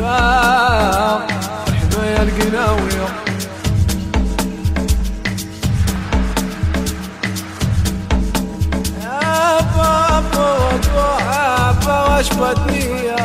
الساق رحمة يا القناوية يا بابا وابا واشفتني يا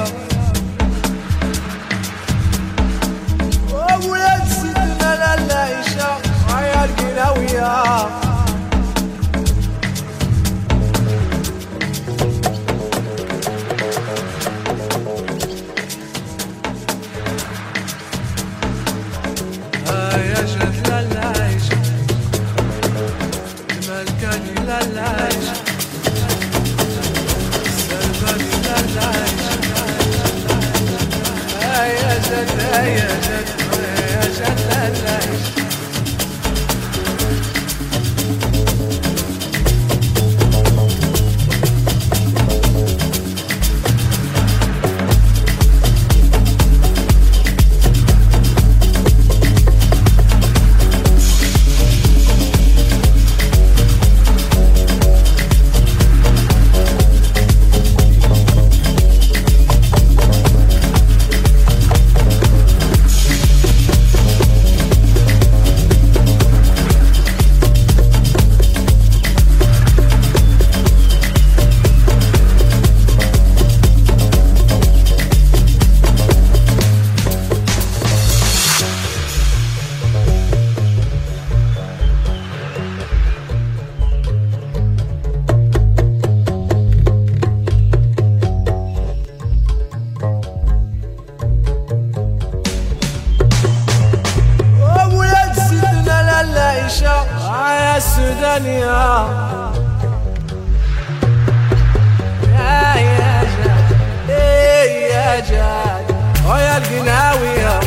ويا القناوية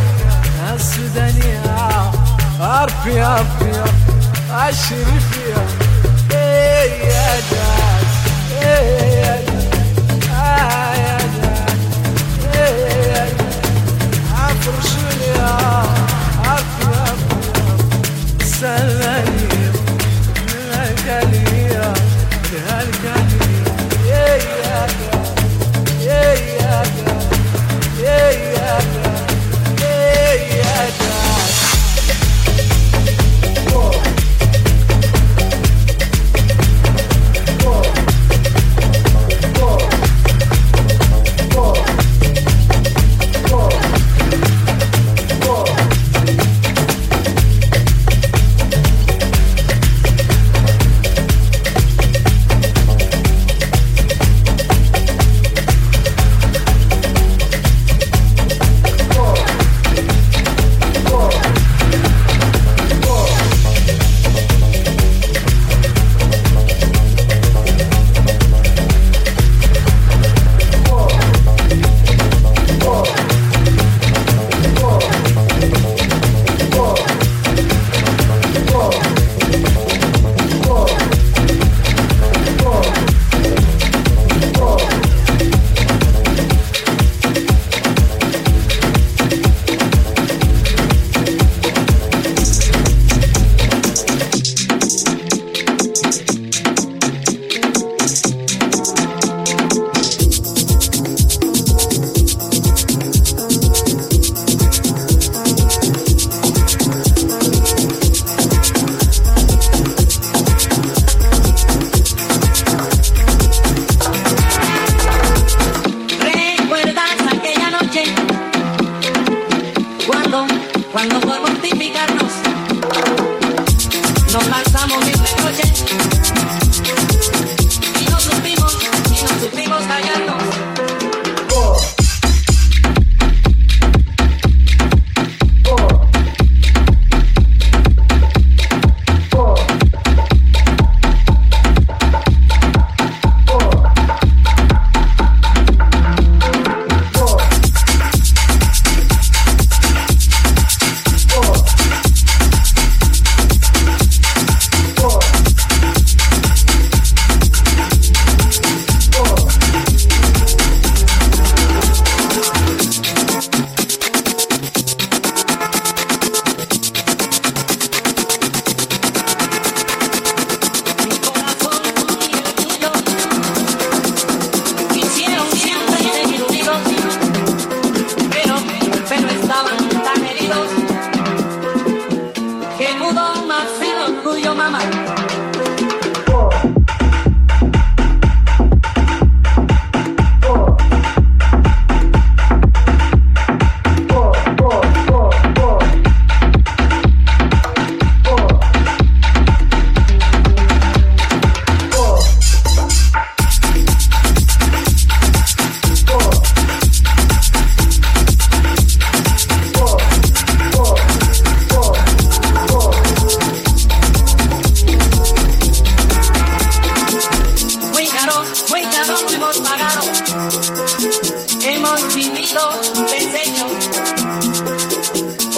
السودانية. أرفي أرفي الشريفية إيه يا جاد إيه يا جاد آه يا جاد إيه يا عفو عفو سلماني que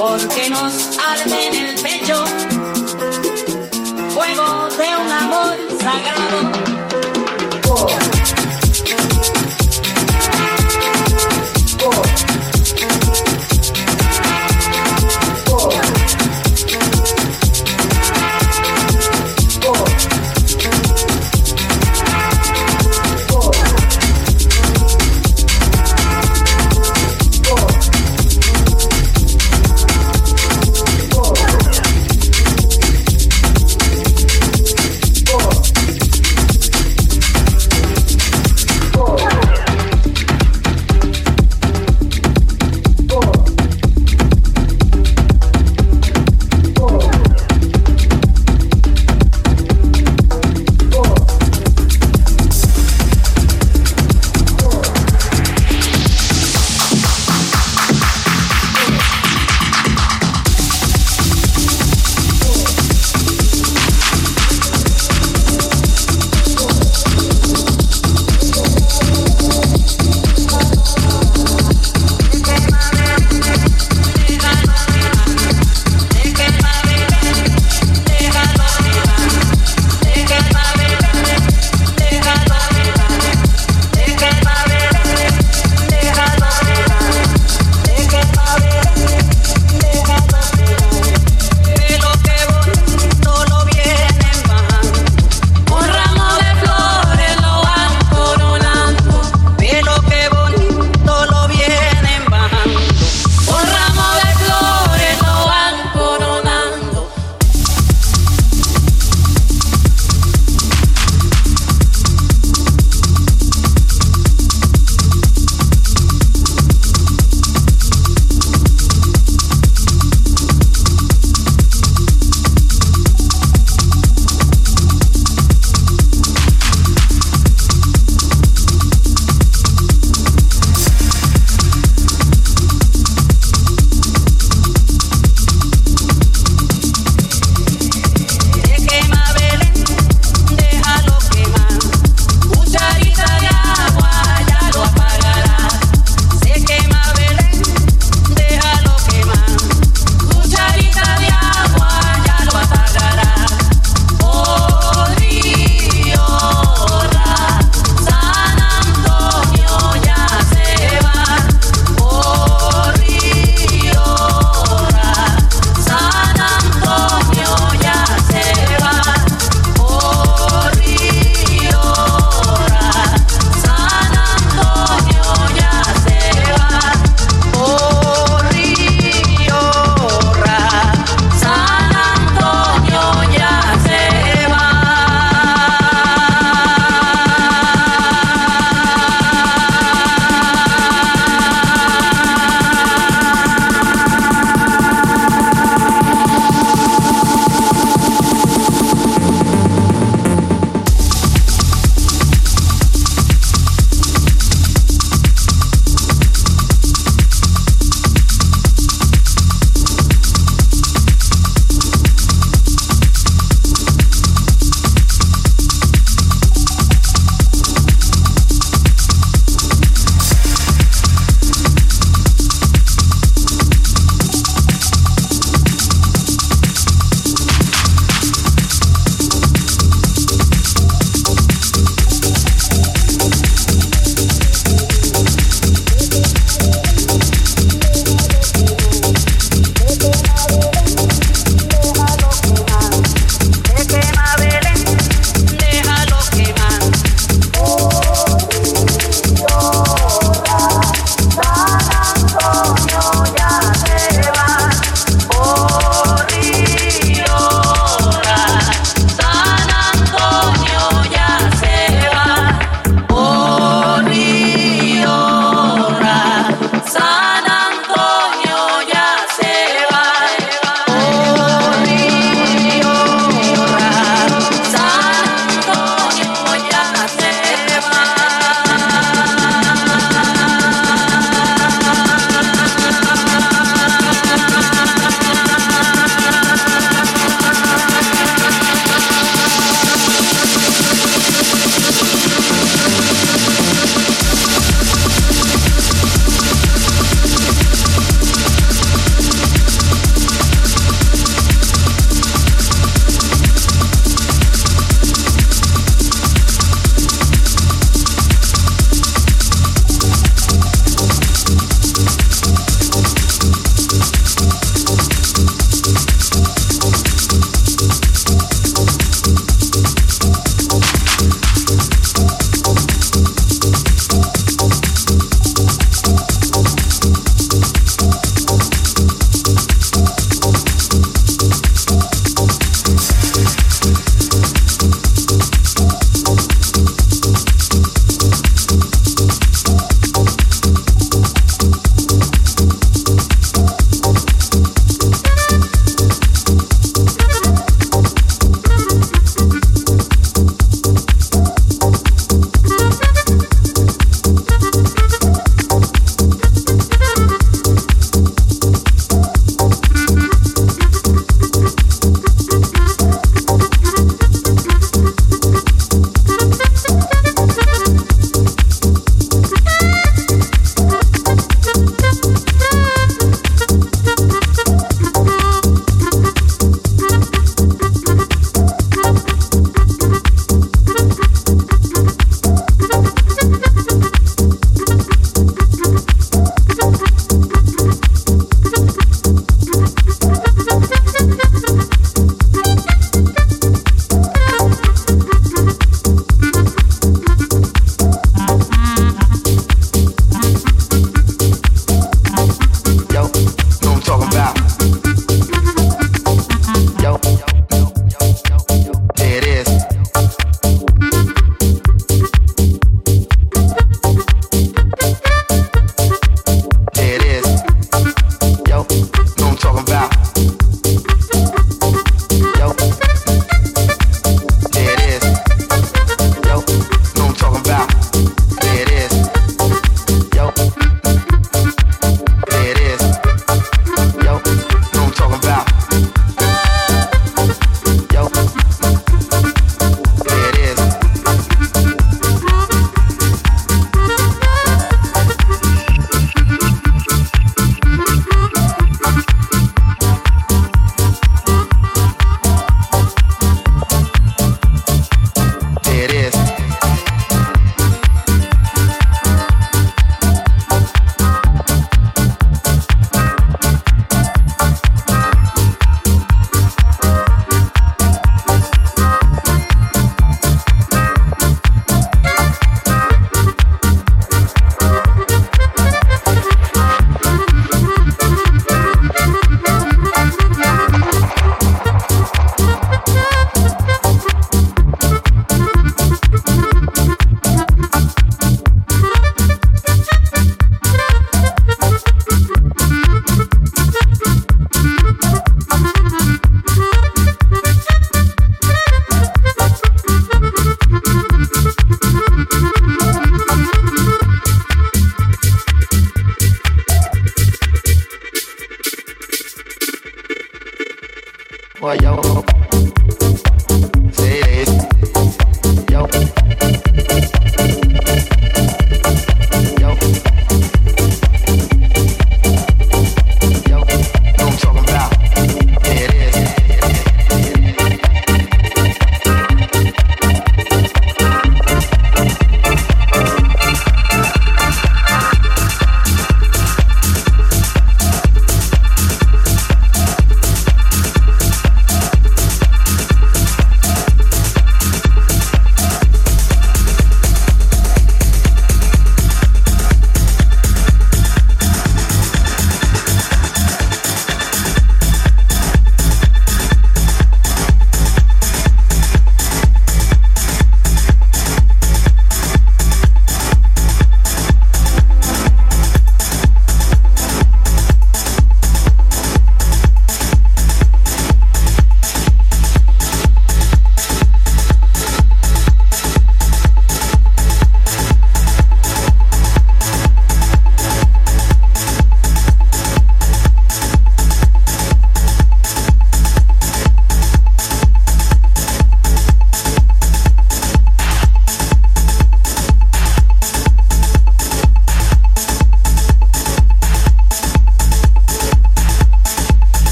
porque nos arde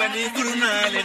bani kurunale.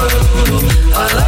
I like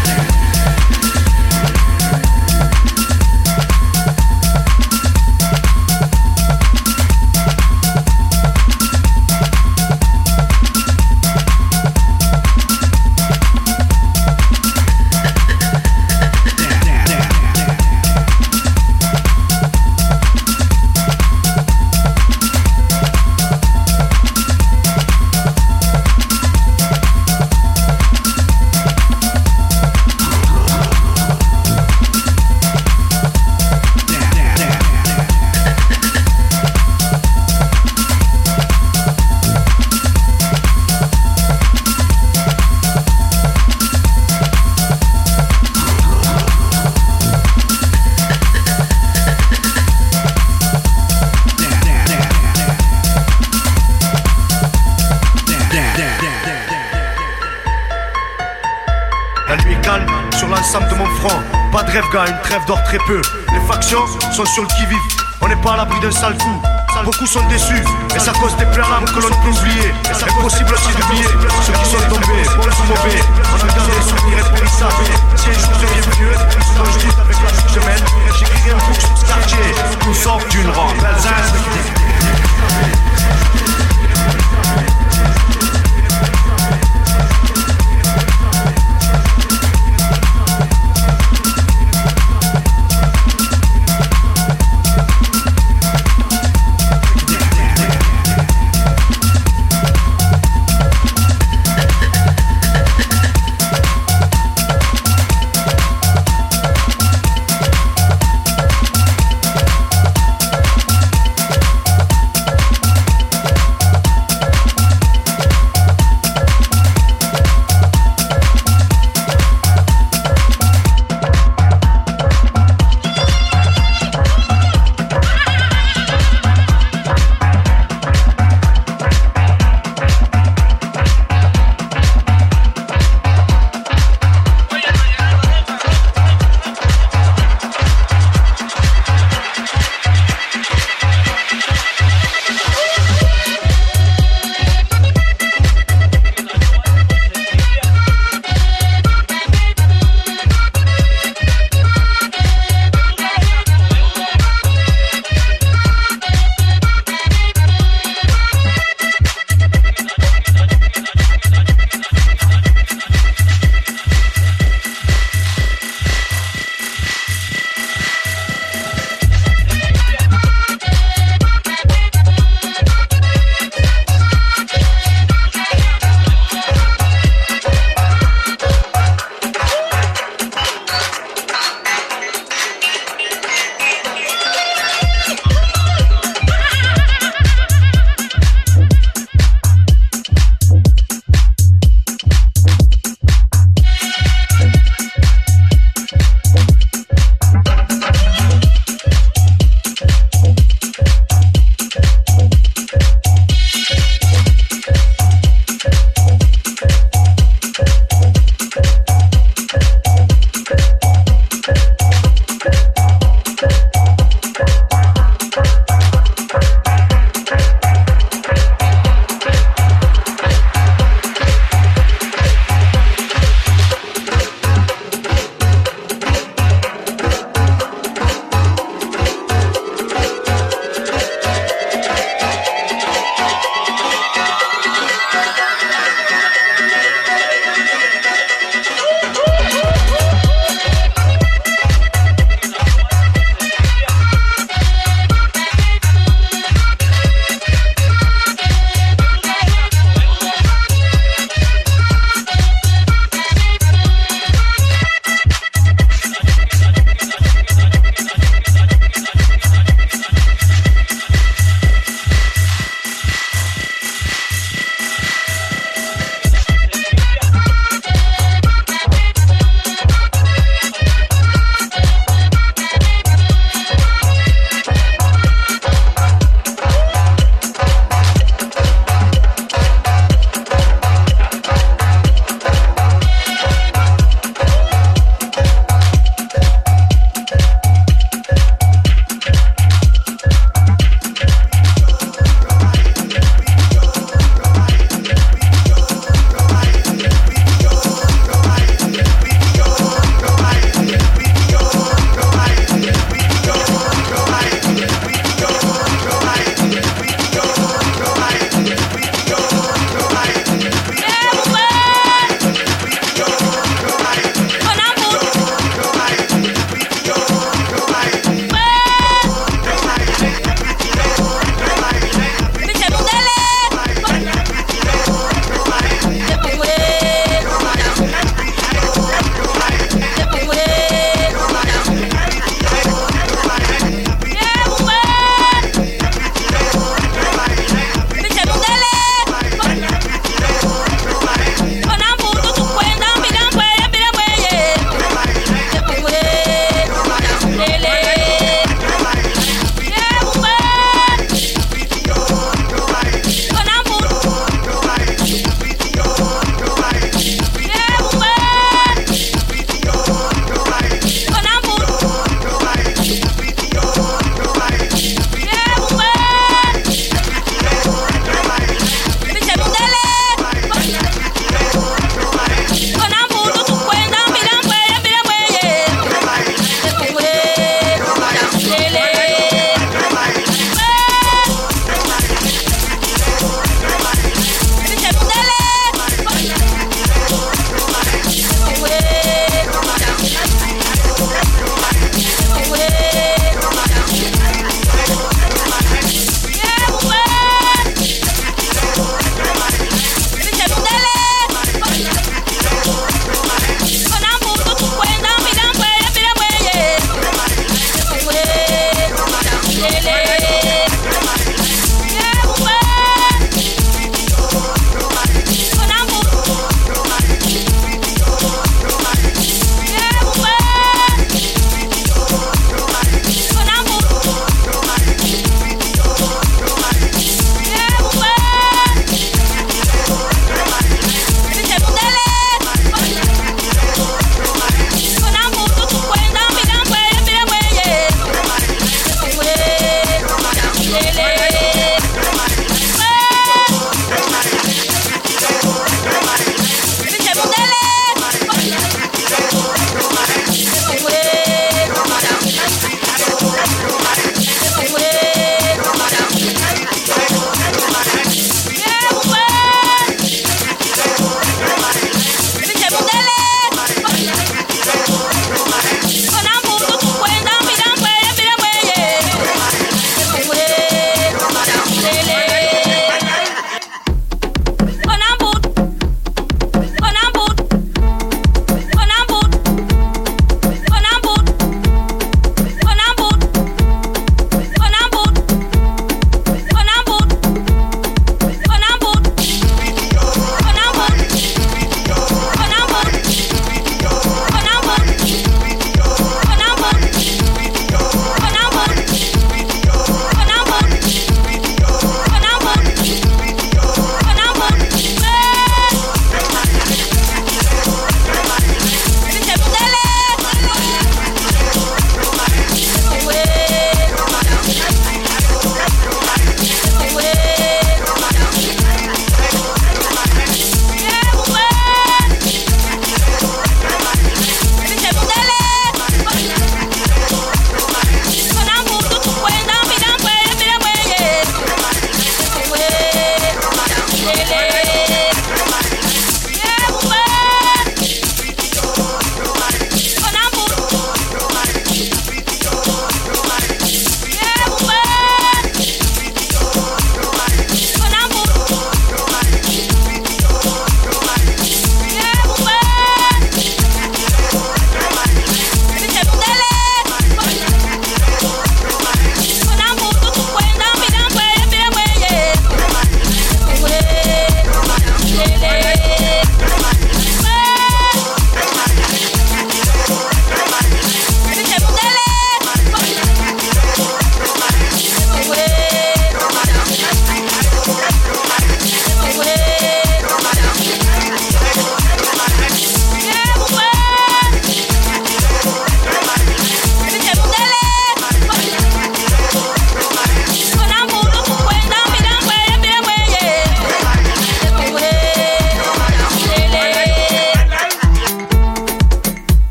rêve, gars, une trêve d'or très peu. Les factions sont sur le qui-vive. On n'est pas à l'abri d'un sale coup. Beaucoup sont déçus, et ça cause des plans que l'on ne peut oublier. Impossible aussi d'oublier ceux qui sont tombés, bons ou mauvais. On a gardé les souvenirs impérissables. Si un jour je deviens vieux, quand je dis avec la que je mène, j'écrirai un boucle sur ce quartier. Nous sort d'une ronde.